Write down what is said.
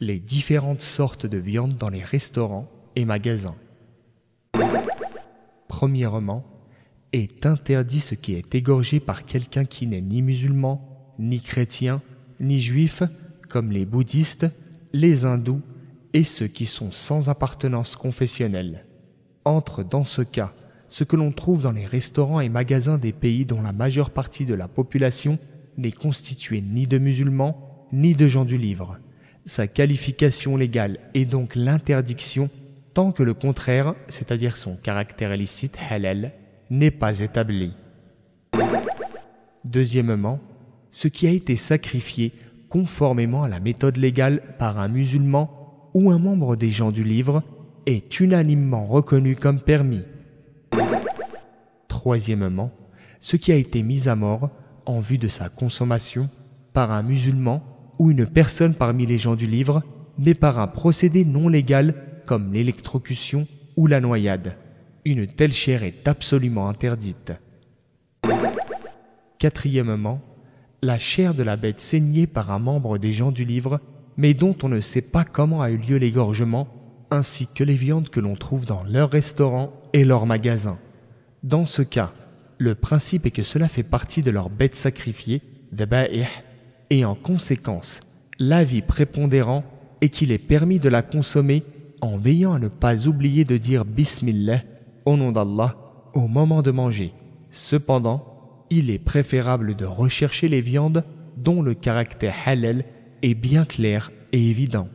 les différentes sortes de viande dans les restaurants et magasins. Premièrement, est interdit ce qui est égorgé par quelqu'un qui n'est ni musulman, ni chrétien, ni juif, comme les bouddhistes, les hindous et ceux qui sont sans appartenance confessionnelle. Entre dans ce cas ce que l'on trouve dans les restaurants et magasins des pays dont la majeure partie de la population n'est constituée ni de musulmans ni de gens du livre. Sa qualification légale est donc l'interdiction tant que le contraire, c'est-à-dire son caractère illicite halal, n'est pas établi. Deuxièmement, ce qui a été sacrifié conformément à la méthode légale par un musulman ou un membre des gens du livre est unanimement reconnu comme permis. Troisièmement, ce qui a été mis à mort en vue de sa consommation par un musulman ou une personne parmi les gens du livre, mais par un procédé non légal comme l'électrocution ou la noyade. Une telle chair est absolument interdite. Quatrièmement, la chair de la bête saignée par un membre des gens du livre, mais dont on ne sait pas comment a eu lieu l'égorgement, ainsi que les viandes que l'on trouve dans leurs restaurants et leurs magasins. Dans ce cas, le principe est que cela fait partie de leur bête sacrifiée, et en conséquence, l'avis prépondérant est qu'il est permis de la consommer en veillant à ne pas oublier de dire Bismillah au nom d'Allah au moment de manger. Cependant, il est préférable de rechercher les viandes dont le caractère halal est bien clair et évident.